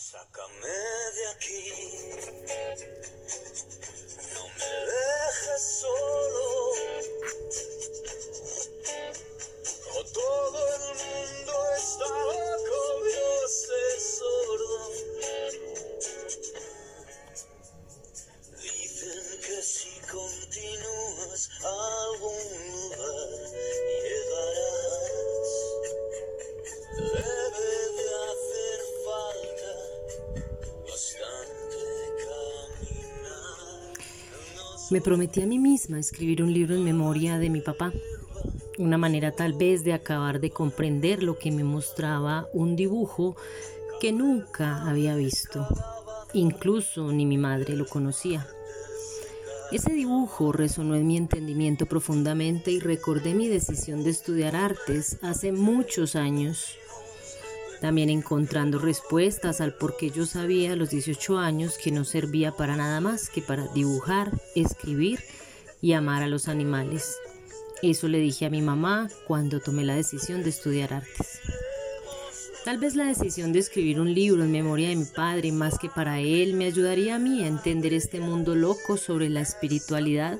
Sácame de aquí, no me dejes solo. O todo el mundo está Me prometí a mí misma escribir un libro en memoria de mi papá, una manera tal vez de acabar de comprender lo que me mostraba un dibujo que nunca había visto, incluso ni mi madre lo conocía. Ese dibujo resonó en mi entendimiento profundamente y recordé mi decisión de estudiar artes hace muchos años. También encontrando respuestas al por qué yo sabía a los 18 años que no servía para nada más que para dibujar, escribir y amar a los animales. Eso le dije a mi mamá cuando tomé la decisión de estudiar artes. Tal vez la decisión de escribir un libro en memoria de mi padre, más que para él, me ayudaría a mí a entender este mundo loco sobre la espiritualidad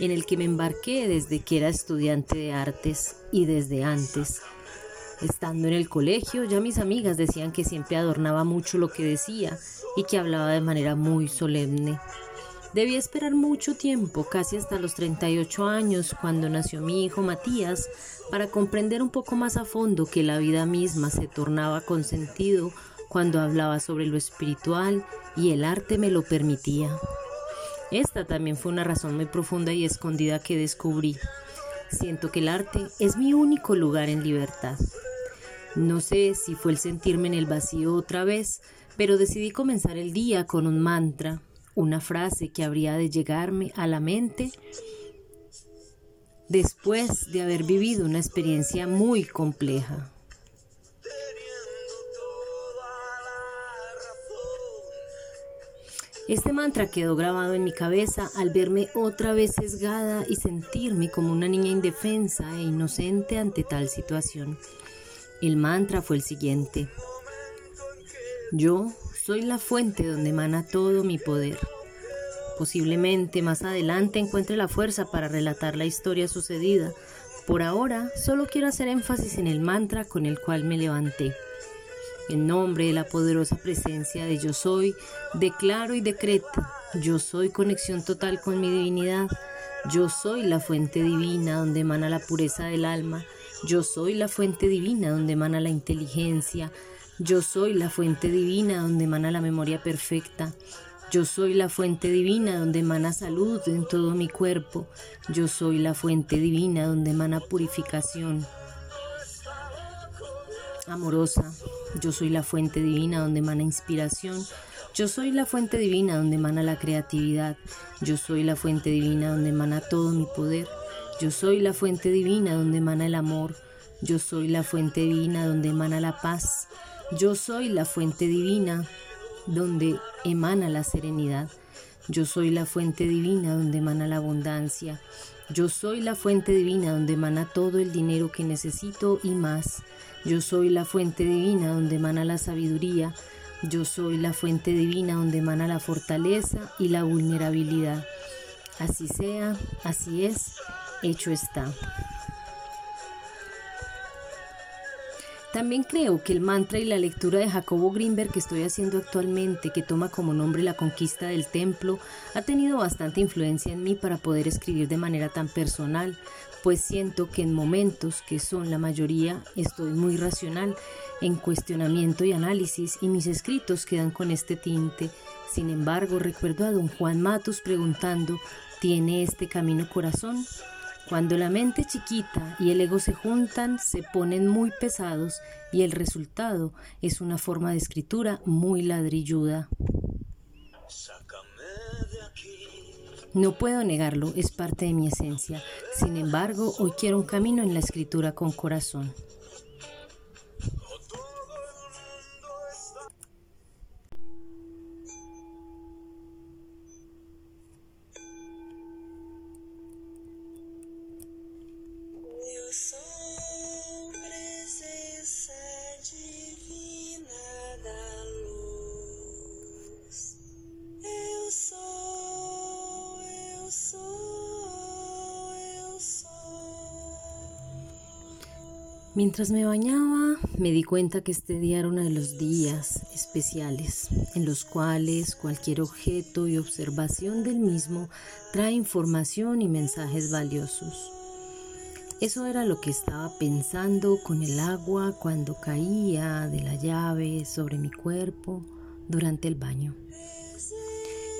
en el que me embarqué desde que era estudiante de artes y desde antes. Estando en el colegio, ya mis amigas decían que siempre adornaba mucho lo que decía y que hablaba de manera muy solemne. Debí esperar mucho tiempo, casi hasta los 38 años, cuando nació mi hijo Matías, para comprender un poco más a fondo que la vida misma se tornaba con sentido cuando hablaba sobre lo espiritual y el arte me lo permitía. Esta también fue una razón muy profunda y escondida que descubrí. Siento que el arte es mi único lugar en libertad. No sé si fue el sentirme en el vacío otra vez, pero decidí comenzar el día con un mantra una frase que habría de llegarme a la mente después de haber vivido una experiencia muy compleja. Este mantra quedó grabado en mi cabeza al verme otra vez sesgada y sentirme como una niña indefensa e inocente ante tal situación. El mantra fue el siguiente. Yo soy la fuente donde emana todo mi poder. Posiblemente más adelante encuentre la fuerza para relatar la historia sucedida. Por ahora, solo quiero hacer énfasis en el mantra con el cual me levanté. En nombre de la poderosa presencia de Yo Soy, declaro y decreto, yo soy conexión total con mi divinidad, yo soy la fuente divina donde emana la pureza del alma, yo soy la fuente divina donde emana la inteligencia, yo soy la fuente divina donde emana la memoria perfecta. Yo soy la fuente divina donde emana salud en todo mi cuerpo. Yo soy la fuente divina donde emana purificación amorosa. Yo soy la fuente divina donde emana inspiración. Yo soy la fuente divina donde emana la creatividad. Yo soy la fuente divina donde emana todo mi poder. Yo soy la fuente divina donde emana el amor. Yo soy la fuente divina donde emana la paz. Yo soy la fuente divina donde emana la serenidad. Yo soy la fuente divina donde emana la abundancia. Yo soy la fuente divina donde emana todo el dinero que necesito y más. Yo soy la fuente divina donde emana la sabiduría. Yo soy la fuente divina donde emana la fortaleza y la vulnerabilidad. Así sea, así es, hecho está. También creo que el mantra y la lectura de Jacobo Greenberg que estoy haciendo actualmente, que toma como nombre la conquista del templo, ha tenido bastante influencia en mí para poder escribir de manera tan personal, pues siento que en momentos, que son la mayoría, estoy muy racional en cuestionamiento y análisis y mis escritos quedan con este tinte. Sin embargo, recuerdo a don Juan Matus preguntando, ¿tiene este camino corazón? Cuando la mente chiquita y el ego se juntan, se ponen muy pesados y el resultado es una forma de escritura muy ladrilluda. No puedo negarlo, es parte de mi esencia. Sin embargo, hoy quiero un camino en la escritura con corazón. Mientras me bañaba, me di cuenta que este día era uno de los días especiales en los cuales cualquier objeto y observación del mismo trae información y mensajes valiosos. Eso era lo que estaba pensando con el agua cuando caía de la llave sobre mi cuerpo durante el baño.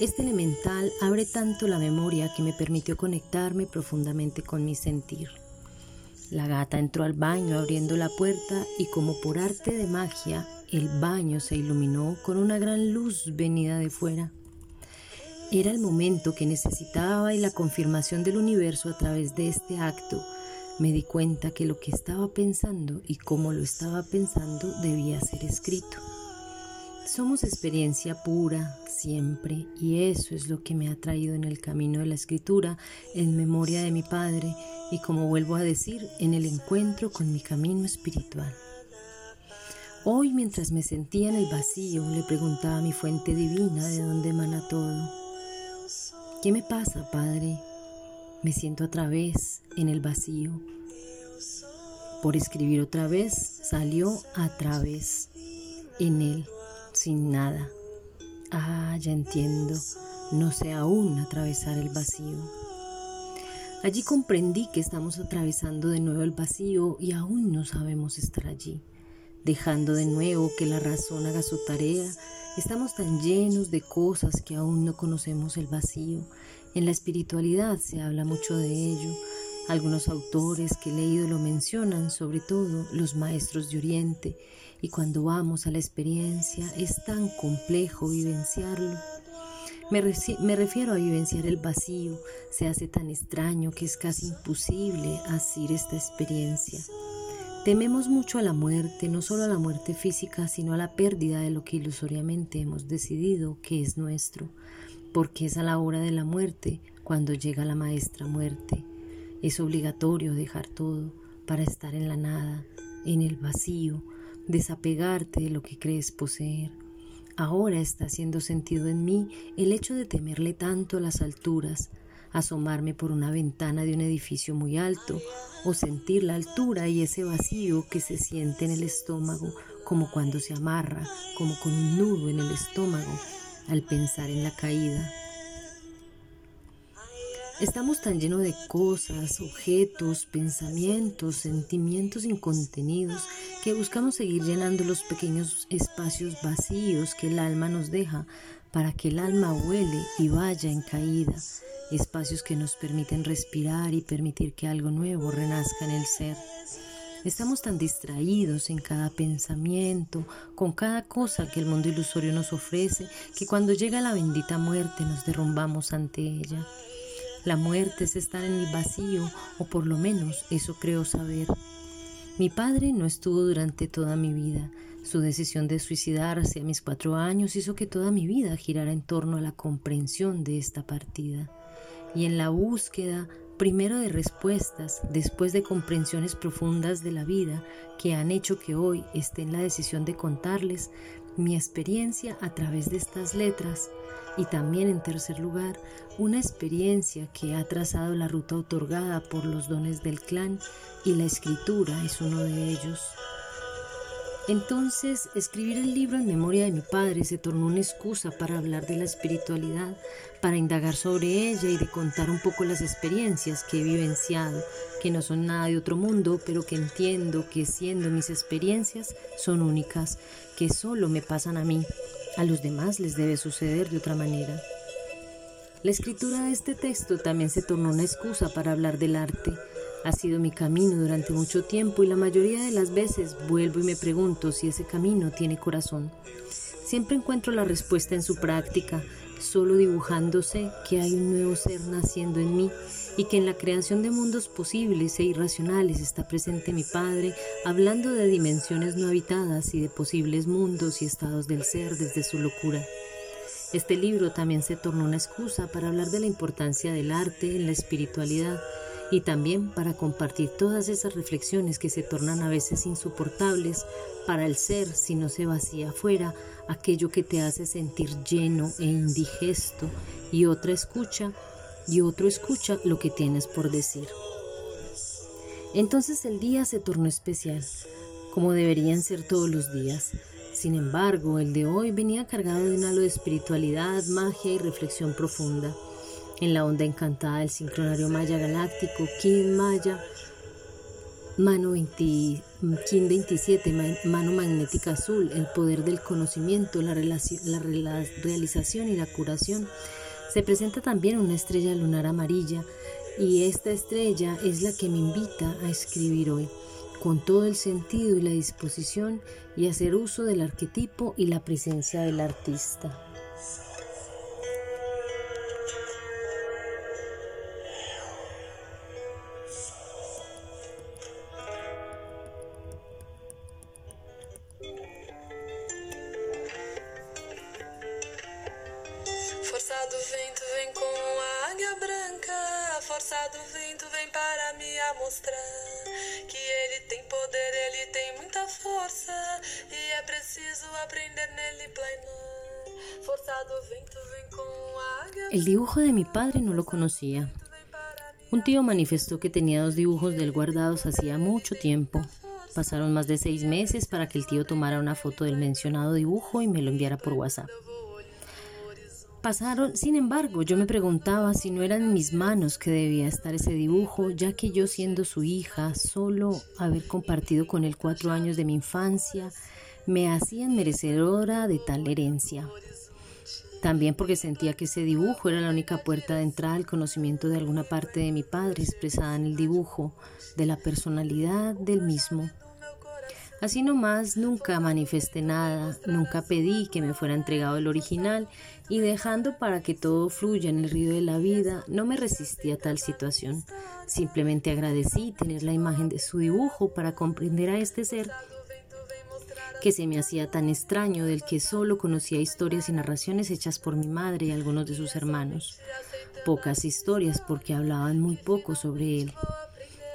Este elemental abre tanto la memoria que me permitió conectarme profundamente con mi sentir. La gata entró al baño abriendo la puerta y como por arte de magia, el baño se iluminó con una gran luz venida de fuera. Era el momento que necesitaba y la confirmación del universo a través de este acto. Me di cuenta que lo que estaba pensando y cómo lo estaba pensando debía ser escrito. Somos experiencia pura siempre y eso es lo que me ha traído en el camino de la escritura, en memoria de mi Padre y como vuelvo a decir, en el encuentro con mi camino espiritual. Hoy mientras me sentía en el vacío le preguntaba a mi fuente divina de dónde emana todo. ¿Qué me pasa, Padre? Me siento otra vez en el vacío. Por escribir otra vez salió a través en él sin nada. Ah, ya entiendo, no sé aún atravesar el vacío. Allí comprendí que estamos atravesando de nuevo el vacío y aún no sabemos estar allí. Dejando de nuevo que la razón haga su tarea, estamos tan llenos de cosas que aún no conocemos el vacío. En la espiritualidad se habla mucho de ello. Algunos autores que he leído lo mencionan, sobre todo los maestros de Oriente, y cuando vamos a la experiencia es tan complejo vivenciarlo. Me, me, refiero a vivenciar el vacío, se hace tan extraño que es casi imposible hacer esta experiencia. Tememos mucho a la muerte, no solo a la muerte física, sino a la pérdida de lo que ilusoriamente hemos decidido que es nuestro, porque es a la hora de la muerte cuando llega la maestra muerte. Es obligatorio dejar todo para estar en la nada, en el vacío, desapegarte de lo que crees poseer. Ahora está haciendo sentido en mí el hecho de temerle tanto a las alturas, asomarme por una ventana de un edificio muy alto o sentir la altura y ese vacío que se siente en el estómago como cuando se amarra, como con un nudo en el estómago al pensar en la caída. Estamos tan llenos de cosas, objetos, pensamientos, sentimientos incontenidos que buscamos seguir llenando los pequeños espacios vacíos que el alma nos deja para que el alma vuele y vaya en caída, espacios que nos permiten respirar y permitir que algo nuevo renazca en el ser. Estamos tan distraídos en cada pensamiento, con cada cosa que el mundo ilusorio nos ofrece, que cuando llega la bendita muerte nos derrumbamos ante ella. La muerte es estar en el vacío, o por lo menos eso creo saber. Mi padre no estuvo durante toda mi vida. Su decisión de suicidarse a mis cuatro años hizo que toda mi vida girara en torno a la comprensión de esta partida. Y en la búsqueda, primero de respuestas, después de comprensiones profundas de la vida que han hecho que hoy esté en la decisión de contarles mi experiencia a través de estas letras, y también en tercer lugar, una experiencia que ha trazado la ruta otorgada por los dones del clan y la escritura es uno de ellos. Entonces, escribir el libro en memoria de mi padre se tornó una excusa para hablar de la espiritualidad, para indagar sobre ella y de contar un poco las experiencias que he vivenciado, que no son nada de otro mundo, pero que entiendo que siendo mis experiencias son únicas, que solo me pasan a mí a los demás les debe suceder de otra manera. La escritura de este texto también se tornó una excusa para hablar del arte. Ha sido mi camino durante mucho tiempo y la mayoría de las veces vuelvo y me pregunto si ese camino tiene corazón. Siempre encuentro la respuesta en su práctica, solo dibujándose que hay un nuevo ser naciendo en mí y que en la creación de mundos posibles e irracionales está presente mi Padre, hablando de dimensiones no habitadas y de posibles mundos y estados del ser desde su locura. Este libro también se tornó una excusa para hablar de la importancia del arte en la espiritualidad y también para compartir todas esas reflexiones que se tornan a veces insoportables para el ser si no se vacía afuera aquello que te hace sentir lleno e indigesto y otra escucha y otro escucha lo que tienes por decir. Entonces el día se tornó especial, como deberían ser todos los días. Sin embargo, el de hoy venía cargado de un halo de espiritualidad, magia y reflexión profunda. En la onda encantada del sincronario maya galáctico, Kin Maya, mano 20, Kin 27, mano magnética azul, el poder del conocimiento, la, la realización y la curación. Se presenta también una estrella lunar amarilla y esta estrella es la que me invita a escribir hoy, con todo el sentido y la disposición y hacer uso del arquetipo y la presencia del artista. Padre no lo conocía. Un tío manifestó que tenía dos dibujos de él guardados hacía mucho tiempo. Pasaron más de seis meses para que el tío tomara una foto del mencionado dibujo y me lo enviara por WhatsApp. Pasaron, sin embargo, yo me preguntaba si no era en mis manos que debía estar ese dibujo, ya que yo siendo su hija, solo haber compartido con él cuatro años de mi infancia, me hacían merecedora de tal herencia. También porque sentía que ese dibujo era la única puerta de entrada al conocimiento de alguna parte de mi padre expresada en el dibujo, de la personalidad del mismo. Así nomás nunca manifesté nada, nunca pedí que me fuera entregado el original y dejando para que todo fluya en el río de la vida, no me resistí a tal situación. Simplemente agradecí tener la imagen de su dibujo para comprender a este ser que se me hacía tan extraño del que solo conocía historias y narraciones hechas por mi madre y algunos de sus hermanos. Pocas historias porque hablaban muy poco sobre él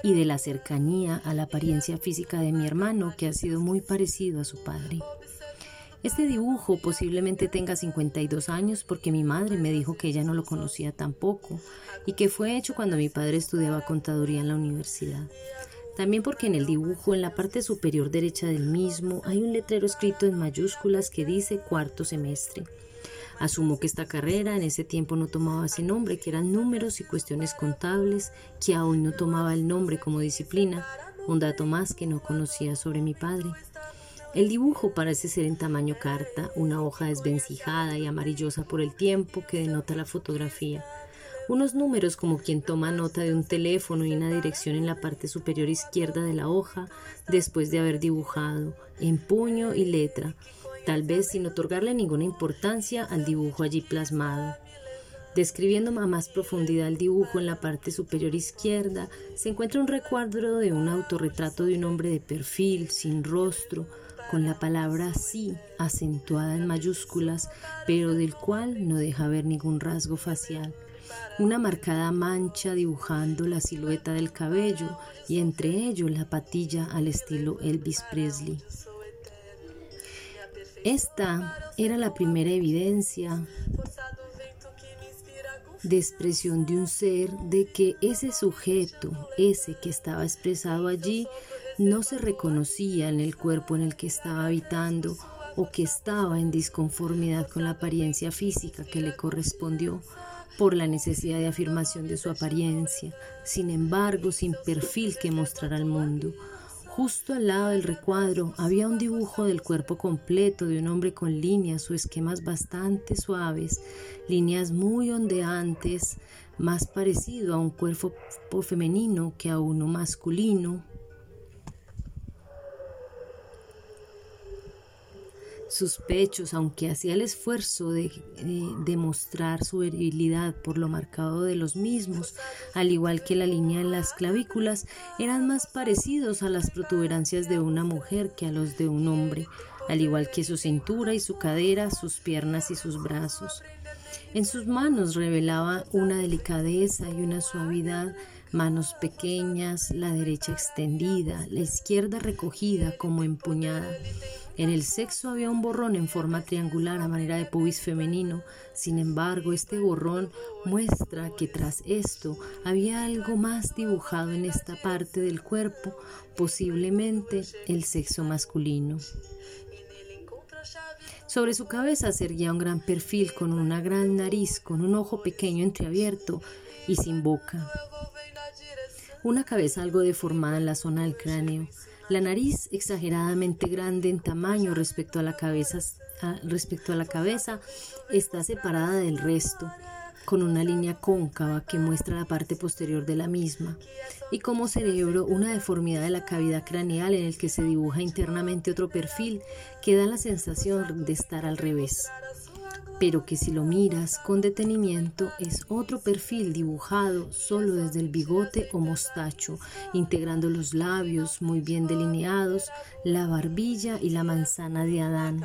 y de la cercanía a la apariencia física de mi hermano que ha sido muy parecido a su padre. Este dibujo posiblemente tenga 52 años porque mi madre me dijo que ella no lo conocía tampoco y que fue hecho cuando mi padre estudiaba contaduría en la universidad. También porque en el dibujo, en la parte superior derecha del mismo, hay un letrero escrito en mayúsculas que dice cuarto semestre. Asumo que esta carrera en ese tiempo no tomaba ese nombre, que eran números y cuestiones contables, que aún no tomaba el nombre como disciplina, un dato más que no conocía sobre mi padre. El dibujo parece ser en tamaño carta, una hoja desvencijada y amarillosa por el tiempo que denota la fotografía. Unos números como quien toma nota de un teléfono y una dirección en la parte superior izquierda de la hoja después de haber dibujado, en puño y letra, tal vez sin otorgarle ninguna importancia al dibujo allí plasmado. Describiendo a más profundidad el dibujo en la parte superior izquierda, se encuentra un recuadro de un autorretrato de un hombre de perfil, sin rostro, con la palabra sí acentuada en mayúsculas, pero del cual no deja ver ningún rasgo facial. Una marcada mancha dibujando la silueta del cabello y entre ellos la patilla al estilo Elvis Presley. Esta era la primera evidencia de expresión de un ser de que ese sujeto, ese que estaba expresado allí, no se reconocía en el cuerpo en el que estaba habitando o que estaba en disconformidad con la apariencia física que le correspondió por la necesidad de afirmación de su apariencia, sin embargo sin perfil que mostrar al mundo, Justo al lado del recuadro había un dibujo del cuerpo completo de un hombre con líneas o esquemas bastante suaves, líneas muy ondeantes, más parecido a un cuerpo femenino que a uno masculino, sus pechos, aunque hacía el esfuerzo de demostrar su virilidad por lo marcado de los mismos, al igual que la línea en las clavículas, eran más parecidos a las protuberancias de una mujer que a los de un hombre, al igual que su cintura y su cadera, sus piernas y sus brazos. En sus manos revelaba una delicadeza y una suavidad manos pequeñas, la derecha extendida, la izquierda recogida como empuñada, En el sexo había un borrón en forma triangular a manera de pubis femenino. Sin embargo, este borrón muestra que tras esto había algo más dibujado en esta parte del cuerpo, posiblemente el sexo masculino. Sobre su cabeza se erguía un gran perfil con una gran nariz, con un ojo pequeño entreabierto y sin boca. Una cabeza algo deformada en la zona del cráneo. La nariz exageradamente grande en tamaño respecto a la cabeza, respecto a la cabeza está separada del resto con una línea cóncava que muestra la parte posterior de la misma, y como cerebro una deformidad de la cavidad craneal en el que se dibuja internamente otro perfil que da la sensación de estar al revés pero que si lo miras con detenimiento es otro perfil dibujado solo desde el bigote o mostacho, integrando los labios muy bien delineados, la barbilla y la manzana de Adán.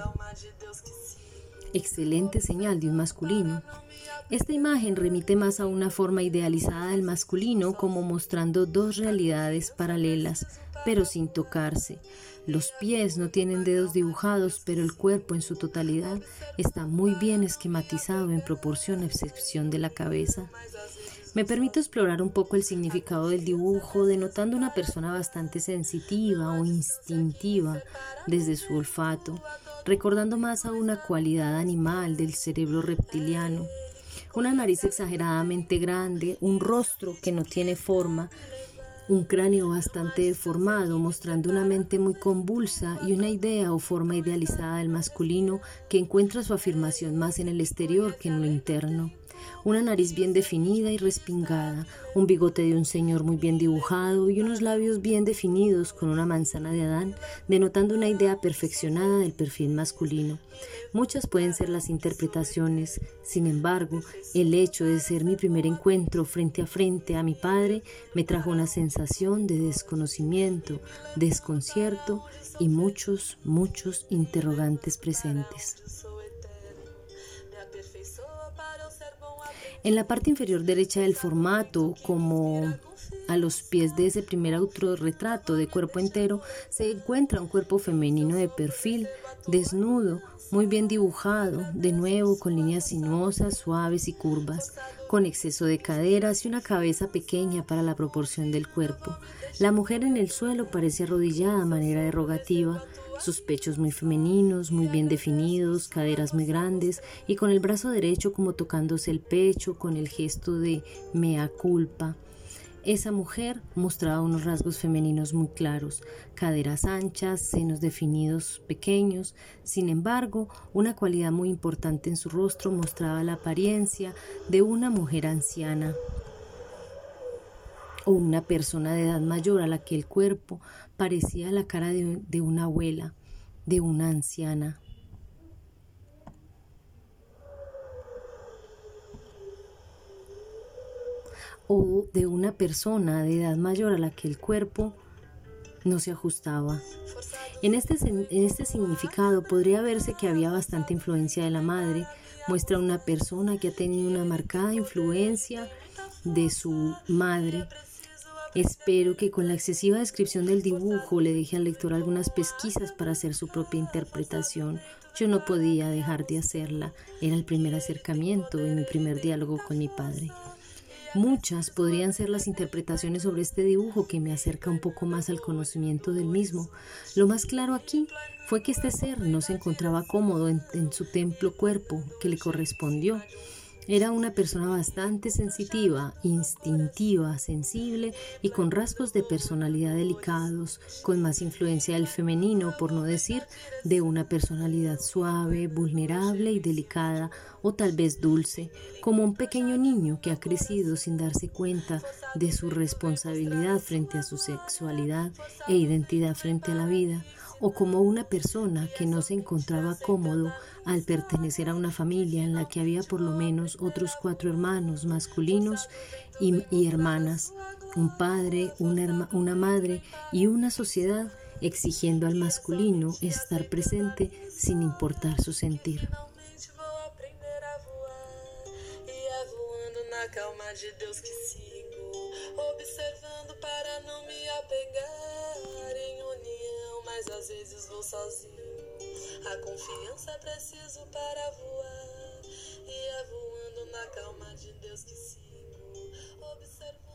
Excelente señal de un masculino. Esta imagen remite más a una forma idealizada del masculino como mostrando dos realidades paralelas, pero sin tocarse. Los pies no tienen dedos dibujados, pero el cuerpo en su totalidad está muy bien esquematizado en proporción a excepción de la cabeza. Me permito explorar un poco el significado del dibujo, denotando una persona bastante sensitiva o instintiva desde su olfato, recordando más a una cualidad animal del cerebro reptiliano una nariz exageradamente grande, un rostro que no tiene forma, un cráneo bastante deformado, mostrando una mente muy convulsa y una idea o forma idealizada del masculino que encuentra su afirmación más en el exterior que en lo interno una nariz bien definida y respingada, un bigote de un señor muy bien dibujado y unos labios bien definidos con una manzana de Adán, denotando una idea perfeccionada del perfil masculino. Muchas pueden ser las interpretaciones, sin embargo, el hecho de ser mi primer encuentro frente a frente a mi padre me trajo una sensación de desconocimiento, desconcierto y muchos, muchos interrogantes presentes. En la parte inferior derecha del formato, como a los pies de ese primer autorretrato de cuerpo entero, se encuentra un cuerpo femenino de perfil, desnudo, muy bien dibujado, de nuevo con líneas sinuosas, suaves y curvas, con exceso de caderas y una cabeza pequeña para la proporción del cuerpo. La mujer en el suelo parece arrodillada a manera derogativa, sus pechos muy femeninos, muy bien definidos, caderas muy grandes y con el brazo derecho como tocándose el pecho con el gesto de mea culpa. Esa mujer mostraba unos rasgos femeninos muy claros, caderas anchas, senos definidos pequeños. Sin embargo, una cualidad muy importante en su rostro mostraba la apariencia de una mujer anciana o una persona de edad mayor a la que el cuerpo parecía la cara de, de una abuela, de una anciana. o de una persona de edad mayor a la que el cuerpo no se ajustaba. En este, en este significado podría verse que había bastante influencia de la madre, muestra una persona que ha tenido una marcada influencia de su madre. Espero que con la excesiva descripción del dibujo le deje al lector algunas pesquisas para hacer su propia interpretación. Yo no podía dejar de hacerla, era el primer acercamiento y mi primer diálogo con mi padre. Muchas podrían ser las interpretaciones sobre este dibujo que me acerca un poco más al conocimiento del mismo. Lo más claro aquí fue que este ser no se encontraba cómodo en, en su templo cuerpo que le correspondió era una persona bastante sensitiva, instintiva, sensible y con rasgos de personalidad delicados, con más influencia del femenino, por no decir de una personalidad suave, vulnerable y delicada, o tal vez dulce, como un pequeño niño que ha crecido sin darse cuenta de su responsabilidad frente a su sexualidad e identidad frente a la vida, o como una persona que no se encontraba cómodo al pertenecer a una familia en la que había por lo menos otros cuatro hermanos masculinos y, hermanas, un padre, una, una madre y una sociedad exigiendo al masculino estar presente sin importar su sentir. observando para não me apegar em união, mas às vezes vou sozinho. A confiança é preciso para voar. E é voando na calma de Deus que sigo. Observo